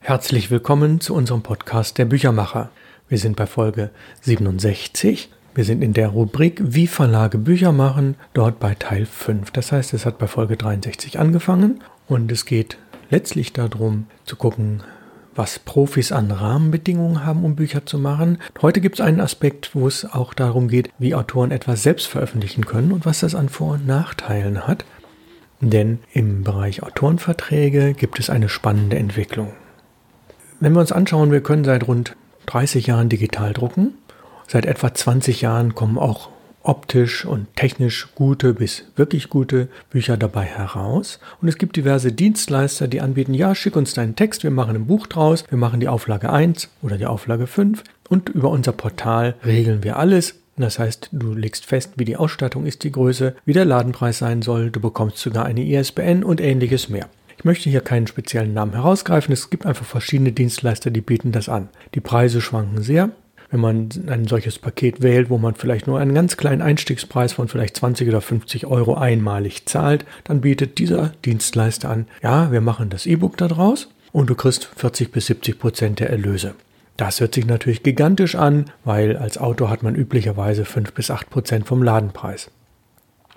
Herzlich willkommen zu unserem Podcast Der Büchermacher. Wir sind bei Folge 67. Wir sind in der Rubrik Wie Verlage Bücher machen, dort bei Teil 5. Das heißt, es hat bei Folge 63 angefangen und es geht letztlich darum zu gucken, was Profis an Rahmenbedingungen haben, um Bücher zu machen. Heute gibt es einen Aspekt, wo es auch darum geht, wie Autoren etwas selbst veröffentlichen können und was das an Vor- und Nachteilen hat. Denn im Bereich Autorenverträge gibt es eine spannende Entwicklung. Wenn wir uns anschauen, wir können seit rund 30 Jahren digital drucken. Seit etwa 20 Jahren kommen auch optisch und technisch gute bis wirklich gute Bücher dabei heraus. Und es gibt diverse Dienstleister, die anbieten, ja, schick uns deinen Text, wir machen ein Buch draus, wir machen die Auflage 1 oder die Auflage 5 und über unser Portal regeln wir alles. Das heißt, du legst fest, wie die Ausstattung ist, die Größe, wie der Ladenpreis sein soll, du bekommst sogar eine ISBN und ähnliches mehr. Ich möchte hier keinen speziellen Namen herausgreifen. Es gibt einfach verschiedene Dienstleister, die bieten das an. Die Preise schwanken sehr. Wenn man ein solches Paket wählt, wo man vielleicht nur einen ganz kleinen Einstiegspreis von vielleicht 20 oder 50 Euro einmalig zahlt, dann bietet dieser Dienstleister an, ja, wir machen das E-Book daraus und du kriegst 40 bis 70 Prozent der Erlöse. Das hört sich natürlich gigantisch an, weil als Autor hat man üblicherweise 5 bis 8 Prozent vom Ladenpreis.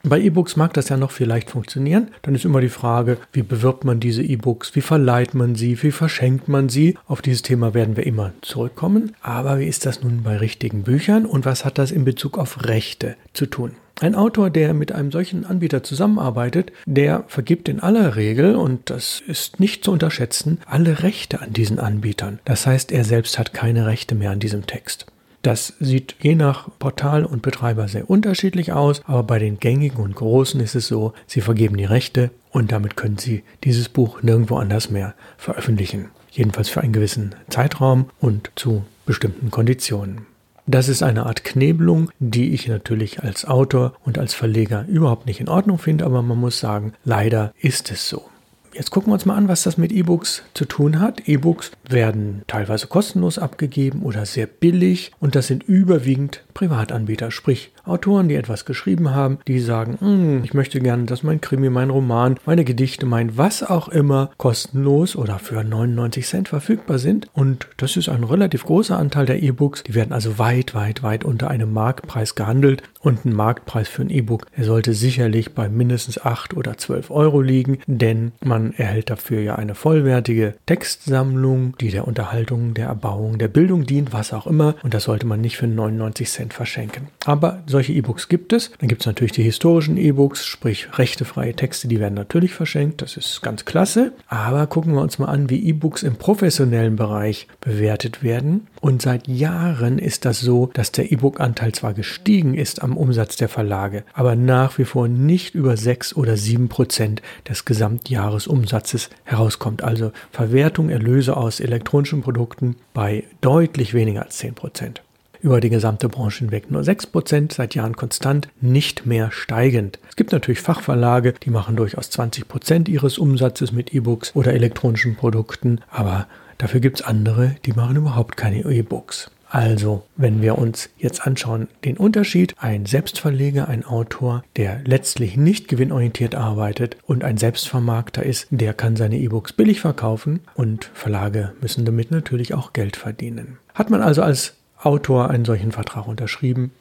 Bei E-Books mag das ja noch vielleicht funktionieren. Dann ist immer die Frage, wie bewirbt man diese E-Books, wie verleiht man sie, wie verschenkt man sie. Auf dieses Thema werden wir immer zurückkommen. Aber wie ist das nun bei richtigen Büchern und was hat das in Bezug auf Rechte zu tun? Ein Autor, der mit einem solchen Anbieter zusammenarbeitet, der vergibt in aller Regel, und das ist nicht zu unterschätzen, alle Rechte an diesen Anbietern. Das heißt, er selbst hat keine Rechte mehr an diesem Text. Das sieht je nach Portal und Betreiber sehr unterschiedlich aus, aber bei den gängigen und großen ist es so, sie vergeben die Rechte und damit können sie dieses Buch nirgendwo anders mehr veröffentlichen. Jedenfalls für einen gewissen Zeitraum und zu bestimmten Konditionen. Das ist eine Art Knebelung, die ich natürlich als Autor und als Verleger überhaupt nicht in Ordnung finde, aber man muss sagen, leider ist es so. Jetzt gucken wir uns mal an, was das mit E-Books zu tun hat. E-Books werden teilweise kostenlos abgegeben oder sehr billig und das sind überwiegend Privatanbieter, sprich Autoren, die etwas geschrieben haben, die sagen, hm, ich möchte gerne, dass mein Krimi, mein Roman, meine Gedichte, mein was auch immer kostenlos oder für 99 Cent verfügbar sind. Und das ist ein relativ großer Anteil der E-Books. Die werden also weit, weit, weit unter einem Marktpreis gehandelt. Und ein Marktpreis für ein E-Book, sollte sicherlich bei mindestens 8 oder 12 Euro liegen, denn man erhält dafür ja eine vollwertige Textsammlung, die der Unterhaltung, der Erbauung, der Bildung dient, was auch immer. Und das sollte man nicht für 99 Cent verschenken. Aber solche E-Books gibt es. Dann gibt es natürlich die historischen E-Books, sprich rechtefreie Texte, die werden natürlich verschenkt. Das ist ganz klasse. Aber gucken wir uns mal an, wie E-Books im professionellen Bereich bewertet werden. Und seit Jahren ist das so, dass der E-Book-Anteil zwar gestiegen ist am Umsatz der Verlage, aber nach wie vor nicht über 6 oder 7 Prozent des Gesamtjahresumsatzes herauskommt. Also Verwertung, Erlöse aus elektronischen Produkten bei deutlich weniger als 10 Prozent über die gesamte Branche hinweg nur 6%, seit Jahren konstant, nicht mehr steigend. Es gibt natürlich Fachverlage, die machen durchaus 20% ihres Umsatzes mit E-Books oder elektronischen Produkten, aber dafür gibt es andere, die machen überhaupt keine E-Books. Also, wenn wir uns jetzt anschauen, den Unterschied, ein Selbstverleger, ein Autor, der letztlich nicht gewinnorientiert arbeitet und ein Selbstvermarkter ist, der kann seine E-Books billig verkaufen und Verlage müssen damit natürlich auch Geld verdienen. Hat man also als Autor einen solchen Vertrag unterschrieben,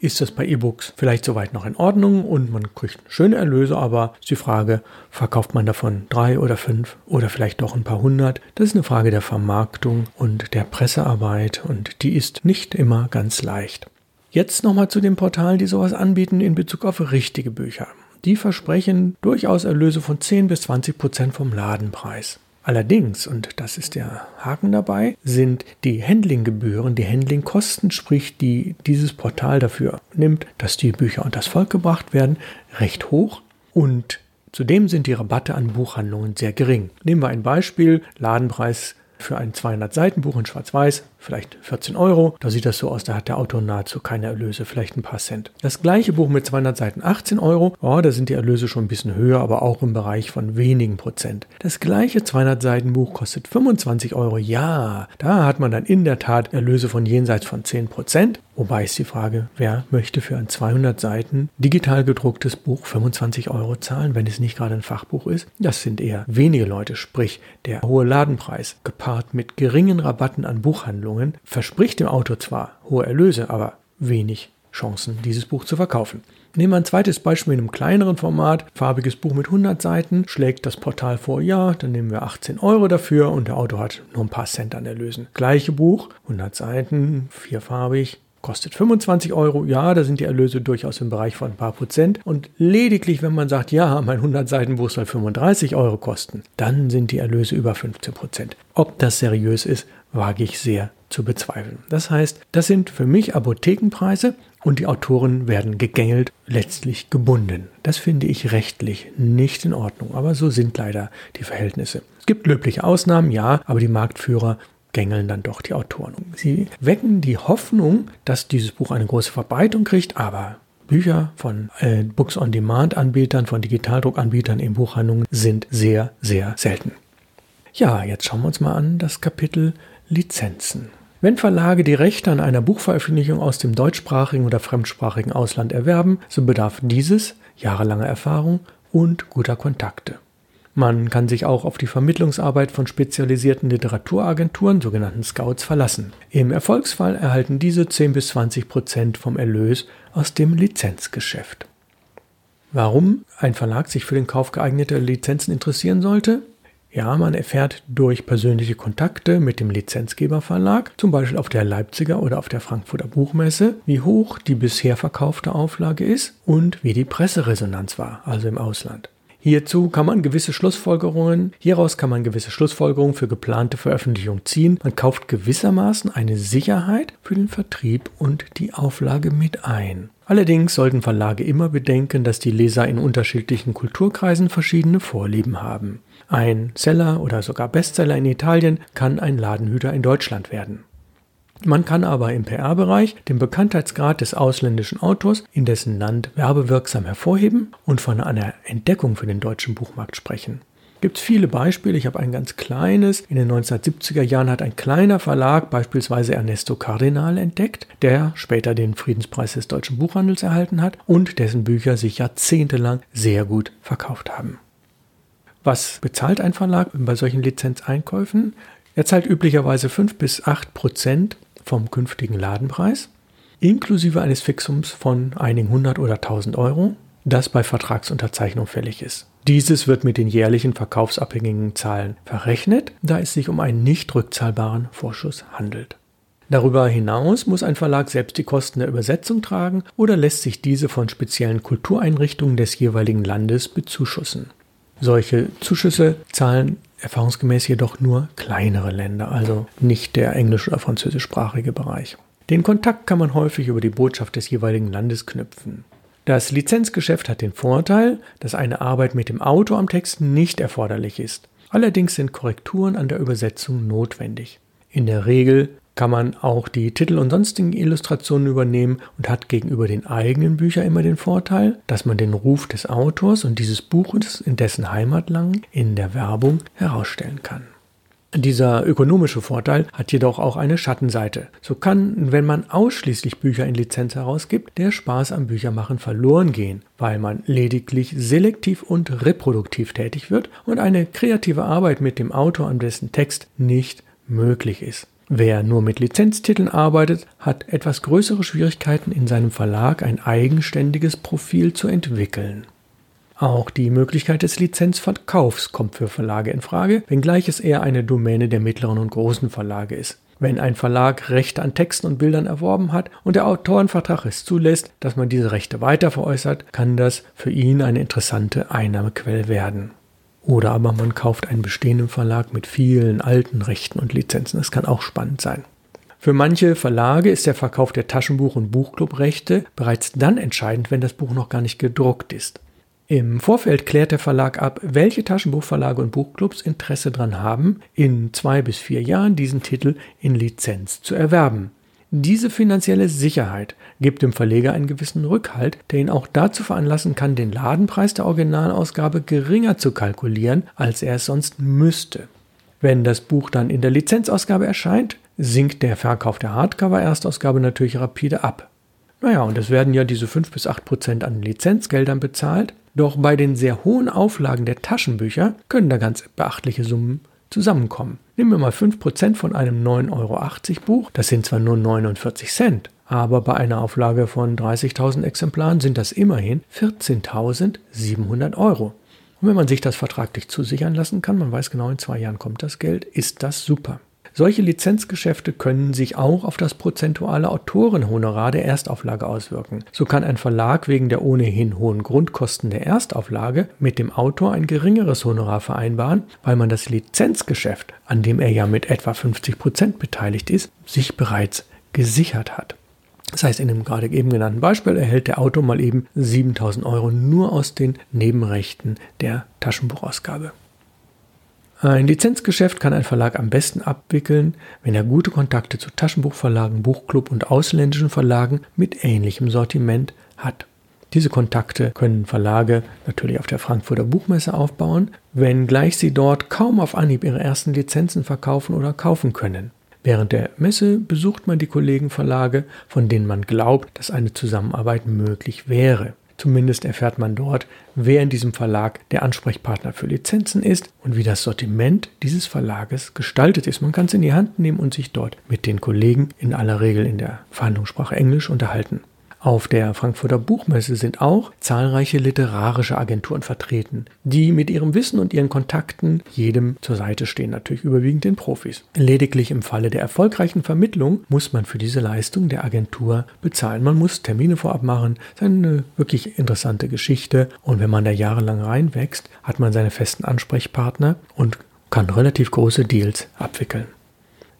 ist das bei E-Books vielleicht soweit noch in Ordnung und man kriegt schöne Erlöse, aber ist die Frage, verkauft man davon drei oder fünf oder vielleicht doch ein paar hundert? Das ist eine Frage der Vermarktung und der Pressearbeit und die ist nicht immer ganz leicht. Jetzt nochmal zu den Portalen, die sowas anbieten in Bezug auf richtige Bücher. Die versprechen durchaus Erlöse von 10 bis 20 Prozent vom Ladenpreis. Allerdings, und das ist der Haken dabei, sind die Handlinggebühren, die Handlingkosten, sprich die dieses Portal dafür nimmt, dass die Bücher unter das Volk gebracht werden, recht hoch und zudem sind die Rabatte an Buchhandlungen sehr gering. Nehmen wir ein Beispiel, Ladenpreis für ein 200 Seiten Buch in Schwarz-Weiß vielleicht 14 Euro. Da sieht das so aus, da hat der Autor nahezu keine Erlöse, vielleicht ein paar Cent. Das gleiche Buch mit 200 Seiten 18 Euro, oh, da sind die Erlöse schon ein bisschen höher, aber auch im Bereich von wenigen Prozent. Das gleiche 200 Seiten Buch kostet 25 Euro. Ja, da hat man dann in der Tat Erlöse von jenseits von 10 Prozent. Wobei ist die Frage, wer möchte für ein 200 Seiten digital gedrucktes Buch 25 Euro zahlen, wenn es nicht gerade ein Fachbuch ist? Das sind eher wenige Leute, sprich der hohe Ladenpreis gepaart mit geringen Rabatten an Buchhandlungen verspricht dem Autor zwar hohe Erlöse, aber wenig Chancen, dieses Buch zu verkaufen. Nehmen wir ein zweites Beispiel in einem kleineren Format. Farbiges Buch mit 100 Seiten schlägt das Portal vor, ja, dann nehmen wir 18 Euro dafür und der Autor hat nur ein paar Cent an Erlösen. Gleiche Buch, 100 Seiten, vierfarbig, kostet 25 Euro. Ja, da sind die Erlöse durchaus im Bereich von ein paar Prozent. Und lediglich, wenn man sagt, ja, mein 100 Seiten Buch soll 35 Euro kosten, dann sind die Erlöse über 15 Prozent. Ob das seriös ist, wage ich sehr zu bezweifeln. Das heißt, das sind für mich Apothekenpreise und die Autoren werden gegängelt, letztlich gebunden. Das finde ich rechtlich nicht in Ordnung, aber so sind leider die Verhältnisse. Es gibt löbliche Ausnahmen, ja, aber die Marktführer gängeln dann doch die Autoren. Sie wecken die Hoffnung, dass dieses Buch eine große Verbreitung kriegt, aber Bücher von äh, Books on Demand Anbietern, von Digitaldruckanbietern in Buchhandlungen sind sehr, sehr selten. Ja, jetzt schauen wir uns mal an das Kapitel Lizenzen. Wenn Verlage die Rechte an einer Buchveröffentlichung aus dem deutschsprachigen oder fremdsprachigen Ausland erwerben, so bedarf dieses jahrelanger Erfahrung und guter Kontakte. Man kann sich auch auf die Vermittlungsarbeit von spezialisierten Literaturagenturen, sogenannten Scouts, verlassen. Im Erfolgsfall erhalten diese 10 bis 20 Prozent vom Erlös aus dem Lizenzgeschäft. Warum ein Verlag sich für den Kauf geeigneter Lizenzen interessieren sollte? Ja, man erfährt durch persönliche Kontakte mit dem Lizenzgeberverlag, zum Beispiel auf der Leipziger oder auf der Frankfurter Buchmesse, wie hoch die bisher verkaufte Auflage ist und wie die Presseresonanz war, also im Ausland. Hierzu kann man gewisse Schlussfolgerungen, hieraus kann man gewisse Schlussfolgerungen für geplante Veröffentlichung ziehen. Man kauft gewissermaßen eine Sicherheit für den Vertrieb und die Auflage mit ein. Allerdings sollten Verlage immer bedenken, dass die Leser in unterschiedlichen Kulturkreisen verschiedene Vorlieben haben. Ein Seller oder sogar Bestseller in Italien kann ein Ladenhüter in Deutschland werden. Man kann aber im PR-Bereich den Bekanntheitsgrad des ausländischen Autors in dessen Land werbewirksam hervorheben und von einer Entdeckung für den deutschen Buchmarkt sprechen. Gibt viele Beispiele. Ich habe ein ganz kleines. In den 1970er Jahren hat ein kleiner Verlag beispielsweise Ernesto Cardinal entdeckt, der später den Friedenspreis des deutschen Buchhandels erhalten hat und dessen Bücher sich jahrzehntelang sehr gut verkauft haben. Was bezahlt ein Verlag bei solchen Lizenzeinkäufen? Er zahlt üblicherweise 5 bis 8 Prozent vom künftigen Ladenpreis, inklusive eines Fixums von einigen hundert oder tausend Euro, das bei Vertragsunterzeichnung fällig ist. Dieses wird mit den jährlichen verkaufsabhängigen Zahlen verrechnet, da es sich um einen nicht rückzahlbaren Vorschuss handelt. Darüber hinaus muss ein Verlag selbst die Kosten der Übersetzung tragen oder lässt sich diese von speziellen Kultureinrichtungen des jeweiligen Landes bezuschussen. Solche Zuschüsse zahlen erfahrungsgemäß jedoch nur kleinere Länder, also nicht der englisch- oder französischsprachige Bereich. Den Kontakt kann man häufig über die Botschaft des jeweiligen Landes knüpfen. Das Lizenzgeschäft hat den Vorteil, dass eine Arbeit mit dem Autor am Text nicht erforderlich ist. Allerdings sind Korrekturen an der Übersetzung notwendig. In der Regel kann man auch die Titel und sonstigen Illustrationen übernehmen und hat gegenüber den eigenen Büchern immer den Vorteil, dass man den Ruf des Autors und dieses Buches in dessen Heimatlang in der Werbung herausstellen kann. Dieser ökonomische Vorteil hat jedoch auch eine Schattenseite. So kann, wenn man ausschließlich Bücher in Lizenz herausgibt, der Spaß am Büchermachen verloren gehen, weil man lediglich selektiv und reproduktiv tätig wird und eine kreative Arbeit mit dem Autor an dessen Text nicht möglich ist. Wer nur mit Lizenztiteln arbeitet, hat etwas größere Schwierigkeiten in seinem Verlag ein eigenständiges Profil zu entwickeln. Auch die Möglichkeit des Lizenzverkaufs kommt für Verlage in Frage, wenngleich es eher eine Domäne der mittleren und großen Verlage ist. Wenn ein Verlag Rechte an Texten und Bildern erworben hat und der Autorenvertrag es zulässt, dass man diese Rechte weiter veräußert, kann das für ihn eine interessante Einnahmequelle werden. Oder aber man kauft einen bestehenden Verlag mit vielen alten Rechten und Lizenzen. Das kann auch spannend sein. Für manche Verlage ist der Verkauf der Taschenbuch- und Buchclubrechte bereits dann entscheidend, wenn das Buch noch gar nicht gedruckt ist. Im Vorfeld klärt der Verlag ab, welche Taschenbuchverlage und Buchclubs Interesse daran haben, in zwei bis vier Jahren diesen Titel in Lizenz zu erwerben. Diese finanzielle Sicherheit gibt dem Verleger einen gewissen Rückhalt, der ihn auch dazu veranlassen kann, den Ladenpreis der Originalausgabe geringer zu kalkulieren, als er es sonst müsste. Wenn das Buch dann in der Lizenzausgabe erscheint, sinkt der Verkauf der Hardcover-Erstausgabe natürlich rapide ab. Naja, und es werden ja diese 5 bis 8 Prozent an Lizenzgeldern bezahlt, doch bei den sehr hohen Auflagen der Taschenbücher können da ganz beachtliche Summen zusammenkommen. Nehmen wir mal 5% von einem 9,80 Euro Buch, das sind zwar nur 49 Cent, aber bei einer Auflage von 30.000 Exemplaren sind das immerhin 14.700 Euro. Und wenn man sich das vertraglich zusichern lassen kann, man weiß genau, in zwei Jahren kommt das Geld, ist das super. Solche Lizenzgeschäfte können sich auch auf das prozentuale Autorenhonorar der Erstauflage auswirken. So kann ein Verlag wegen der ohnehin hohen Grundkosten der Erstauflage mit dem Autor ein geringeres Honorar vereinbaren, weil man das Lizenzgeschäft, an dem er ja mit etwa 50 Prozent beteiligt ist, sich bereits gesichert hat. Das heißt, in dem gerade eben genannten Beispiel erhält der Autor mal eben 7000 Euro nur aus den Nebenrechten der Taschenbuchausgabe. Ein Lizenzgeschäft kann ein Verlag am besten abwickeln, wenn er gute Kontakte zu Taschenbuchverlagen, Buchclub und ausländischen Verlagen mit ähnlichem Sortiment hat. Diese Kontakte können Verlage natürlich auf der Frankfurter Buchmesse aufbauen, wenngleich sie dort kaum auf Anhieb ihre ersten Lizenzen verkaufen oder kaufen können. Während der Messe besucht man die Kollegenverlage, von denen man glaubt, dass eine Zusammenarbeit möglich wäre. Zumindest erfährt man dort, wer in diesem Verlag der Ansprechpartner für Lizenzen ist und wie das Sortiment dieses Verlages gestaltet ist. Man kann es in die Hand nehmen und sich dort mit den Kollegen in aller Regel in der Verhandlungssprache Englisch unterhalten. Auf der Frankfurter Buchmesse sind auch zahlreiche literarische Agenturen vertreten, die mit ihrem Wissen und ihren Kontakten jedem zur Seite stehen, natürlich überwiegend den Profis. Lediglich im Falle der erfolgreichen Vermittlung muss man für diese Leistung der Agentur bezahlen. Man muss Termine vorab machen. Das ist eine wirklich interessante Geschichte. Und wenn man da jahrelang reinwächst, hat man seine festen Ansprechpartner und kann relativ große Deals abwickeln.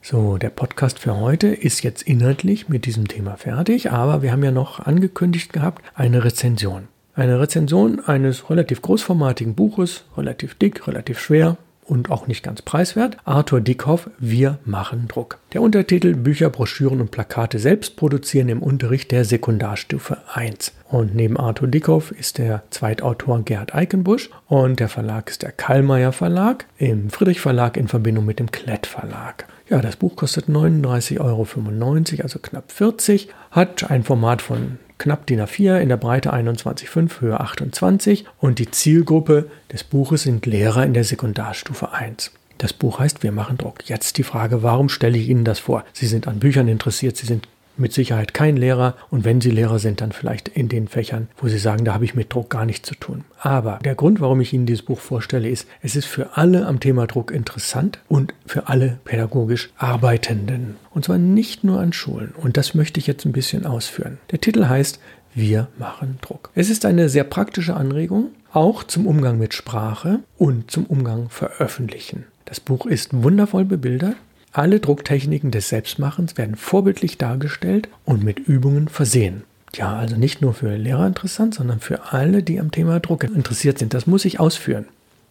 So, der Podcast für heute ist jetzt inhaltlich mit diesem Thema fertig, aber wir haben ja noch angekündigt gehabt, eine Rezension. Eine Rezension eines relativ großformatigen Buches, relativ dick, relativ schwer, und auch nicht ganz preiswert. Arthur Dickhoff, Wir machen Druck. Der Untertitel Bücher, Broschüren und Plakate selbst produzieren im Unterricht der Sekundarstufe 1. Und neben Arthur Dickhoff ist der Zweitautor Gerd Eikenbusch und der Verlag ist der Kallmeier Verlag im Friedrich Verlag in Verbindung mit dem Klett Verlag. Ja, das Buch kostet 39,95 Euro, also knapp 40, hat ein Format von knapp DIN A4, in der Breite 21,5, Höhe 28 und die Zielgruppe des Buches sind Lehrer in der Sekundarstufe 1. Das Buch heißt Wir machen Druck. Jetzt die Frage, warum stelle ich Ihnen das vor? Sie sind an Büchern interessiert, Sie sind mit Sicherheit kein Lehrer und wenn Sie Lehrer sind, dann vielleicht in den Fächern, wo Sie sagen, da habe ich mit Druck gar nichts zu tun. Aber der Grund, warum ich Ihnen dieses Buch vorstelle, ist, es ist für alle am Thema Druck interessant und für alle pädagogisch Arbeitenden. Und zwar nicht nur an Schulen. Und das möchte ich jetzt ein bisschen ausführen. Der Titel heißt Wir machen Druck. Es ist eine sehr praktische Anregung, auch zum Umgang mit Sprache und zum Umgang veröffentlichen. Das Buch ist wundervoll bebildert alle Drucktechniken des Selbstmachens werden vorbildlich dargestellt und mit Übungen versehen. Ja, also nicht nur für Lehrer interessant, sondern für alle, die am Thema Druck interessiert sind. Das muss ich ausführen.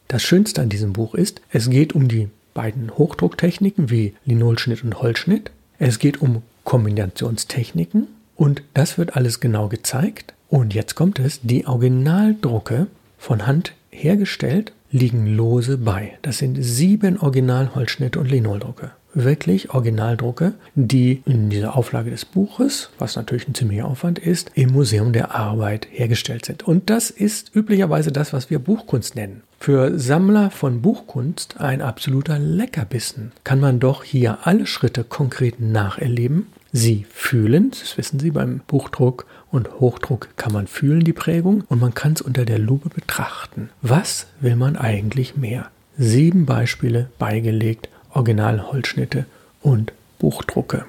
Das Schönste an diesem Buch ist, es geht um die beiden Hochdrucktechniken wie Linolschnitt und Holzschnitt. Es geht um Kombinationstechniken und das wird alles genau gezeigt. Und jetzt kommt es, die Originaldrucke von Hand hergestellt liegen lose bei. Das sind sieben Originalholzschnitte und Linoldrucke wirklich Originaldrucke, die in dieser Auflage des Buches, was natürlich ein ziemlicher Aufwand ist, im Museum der Arbeit hergestellt sind. Und das ist üblicherweise das, was wir Buchkunst nennen. Für Sammler von Buchkunst ein absoluter Leckerbissen. Kann man doch hier alle Schritte konkret nacherleben, sie fühlen, das wissen Sie beim Buchdruck und Hochdruck kann man fühlen die Prägung und man kann es unter der Lupe betrachten. Was will man eigentlich mehr? Sieben Beispiele beigelegt Originalholzschnitte und Buchdrucke.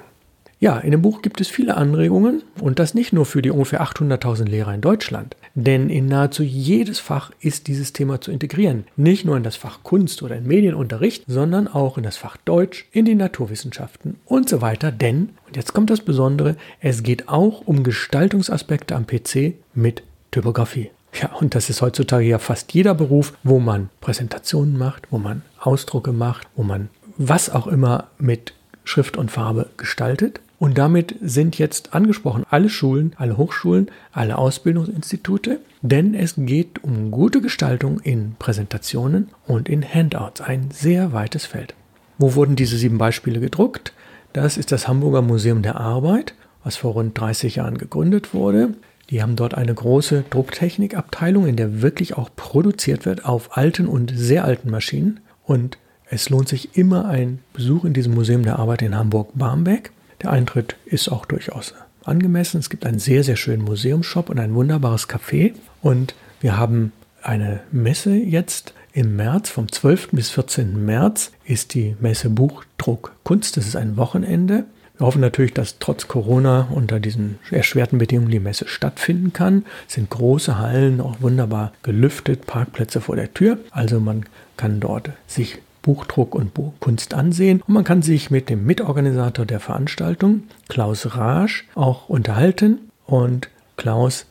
Ja, in dem Buch gibt es viele Anregungen und das nicht nur für die ungefähr 800.000 Lehrer in Deutschland, denn in nahezu jedes Fach ist dieses Thema zu integrieren. Nicht nur in das Fach Kunst oder in Medienunterricht, sondern auch in das Fach Deutsch, in die Naturwissenschaften und so weiter, denn, und jetzt kommt das Besondere, es geht auch um Gestaltungsaspekte am PC mit Typografie. Ja, und das ist heutzutage ja fast jeder Beruf, wo man Präsentationen macht, wo man Ausdrucke macht, wo man was auch immer mit Schrift und Farbe gestaltet. Und damit sind jetzt angesprochen alle Schulen, alle Hochschulen, alle Ausbildungsinstitute, denn es geht um gute Gestaltung in Präsentationen und in Handouts, ein sehr weites Feld. Wo wurden diese sieben Beispiele gedruckt? Das ist das Hamburger Museum der Arbeit, was vor rund 30 Jahren gegründet wurde. Die haben dort eine große Drucktechnikabteilung, in der wirklich auch produziert wird auf alten und sehr alten Maschinen. Und es lohnt sich immer ein Besuch in diesem Museum der Arbeit in Hamburg-Barmbek. Der Eintritt ist auch durchaus angemessen. Es gibt einen sehr, sehr schönen Museumsshop und ein wunderbares Café. Und wir haben eine Messe jetzt im März, vom 12. bis 14. März ist die Messe Buchdruck Kunst. Das ist ein Wochenende. Wir hoffen natürlich, dass trotz Corona unter diesen erschwerten Bedingungen die Messe stattfinden kann. Es sind große Hallen, auch wunderbar gelüftet, Parkplätze vor der Tür. Also man kann dort sich Buchdruck und Kunst ansehen. Und man kann sich mit dem Mitorganisator der Veranstaltung, Klaus Rasch, auch unterhalten. Und Klaus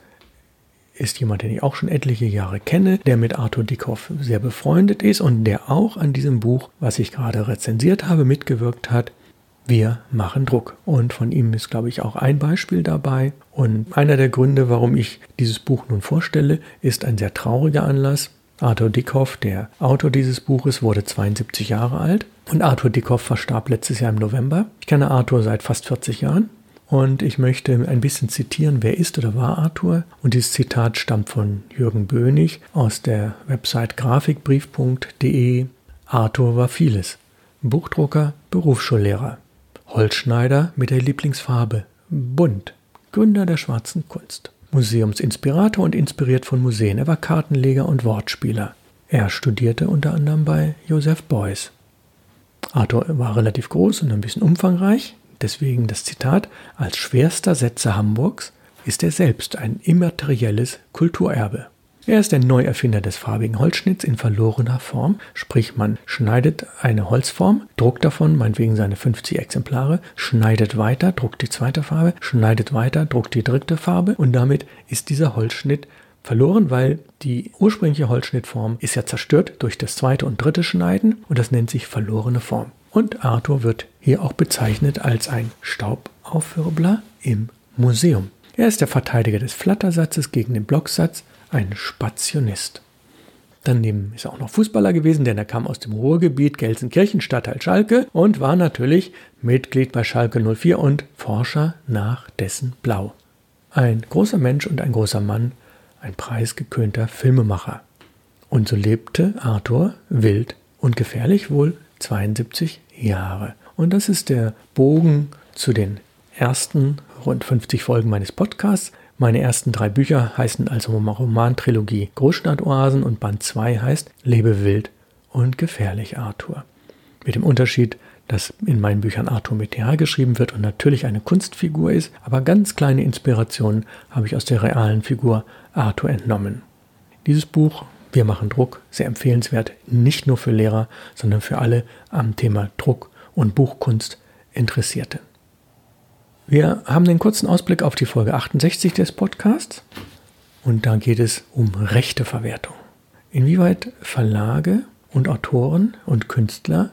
ist jemand, den ich auch schon etliche Jahre kenne, der mit Arthur Dickhoff sehr befreundet ist und der auch an diesem Buch, was ich gerade rezensiert habe, mitgewirkt hat. Wir machen Druck. Und von ihm ist, glaube ich, auch ein Beispiel dabei. Und einer der Gründe, warum ich dieses Buch nun vorstelle, ist ein sehr trauriger Anlass. Arthur Dickhoff, der Autor dieses Buches, wurde 72 Jahre alt und Arthur Dickhoff verstarb letztes Jahr im November. Ich kenne Arthur seit fast 40 Jahren und ich möchte ein bisschen zitieren, wer ist oder war Arthur. Und dieses Zitat stammt von Jürgen Bönig aus der Website grafikbrief.de. Arthur war vieles. Buchdrucker, Berufsschullehrer, Holzschneider mit der Lieblingsfarbe, bunt, Gründer der schwarzen Kunst. Museumsinspirator und inspiriert von Museen. Er war Kartenleger und Wortspieler. Er studierte unter anderem bei Joseph Beuys. Arthur war relativ groß und ein bisschen umfangreich, deswegen das Zitat, als schwerster Setzer Hamburgs ist er selbst ein immaterielles Kulturerbe. Er ist der Neuerfinder des farbigen Holzschnitts in verlorener Form, sprich man schneidet eine Holzform, druckt davon meinetwegen seine 50 Exemplare, schneidet weiter, druckt die zweite Farbe, schneidet weiter, druckt die dritte Farbe und damit ist dieser Holzschnitt verloren, weil die ursprüngliche Holzschnittform ist ja zerstört durch das zweite und dritte Schneiden und das nennt sich verlorene Form. Und Arthur wird hier auch bezeichnet als ein Staubaufwirbler im Museum. Er ist der Verteidiger des Flattersatzes gegen den Blocksatz ein Spationist. Daneben ist er auch noch Fußballer gewesen, denn er kam aus dem Ruhrgebiet Gelsenkirchen, Stadtteil Schalke und war natürlich Mitglied bei Schalke 04 und Forscher nach dessen Blau. Ein großer Mensch und ein großer Mann, ein preisgekönter Filmemacher. Und so lebte Arthur wild und gefährlich wohl 72 Jahre. Und das ist der Bogen zu den ersten rund 50 Folgen meines Podcasts. Meine ersten drei Bücher heißen also Romantrilogie Großstadtoasen und Band 2 heißt Lebe wild und gefährlich Arthur. Mit dem Unterschied, dass in meinen Büchern Arthur mit TH geschrieben wird und natürlich eine Kunstfigur ist, aber ganz kleine Inspirationen habe ich aus der realen Figur Arthur entnommen. Dieses Buch Wir machen Druck, sehr empfehlenswert, nicht nur für Lehrer, sondern für alle am Thema Druck und Buchkunst Interessierte. Wir haben einen kurzen Ausblick auf die Folge 68 des Podcasts und da geht es um Rechteverwertung. Inwieweit Verlage und Autoren und Künstler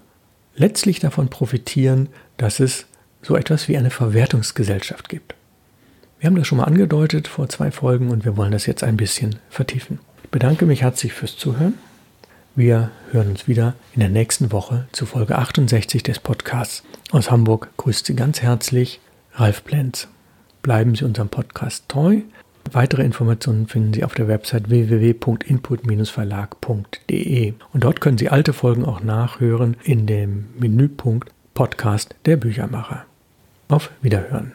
letztlich davon profitieren, dass es so etwas wie eine Verwertungsgesellschaft gibt. Wir haben das schon mal angedeutet vor zwei Folgen und wir wollen das jetzt ein bisschen vertiefen. Ich bedanke mich herzlich fürs Zuhören. Wir hören uns wieder in der nächsten Woche zu Folge 68 des Podcasts. Aus Hamburg grüßt Sie ganz herzlich Ralf Plenz. Bleiben Sie unserem Podcast treu. Weitere Informationen finden Sie auf der Website www.input-verlag.de und dort können Sie alte Folgen auch nachhören in dem Menüpunkt Podcast der Büchermacher. Auf Wiederhören.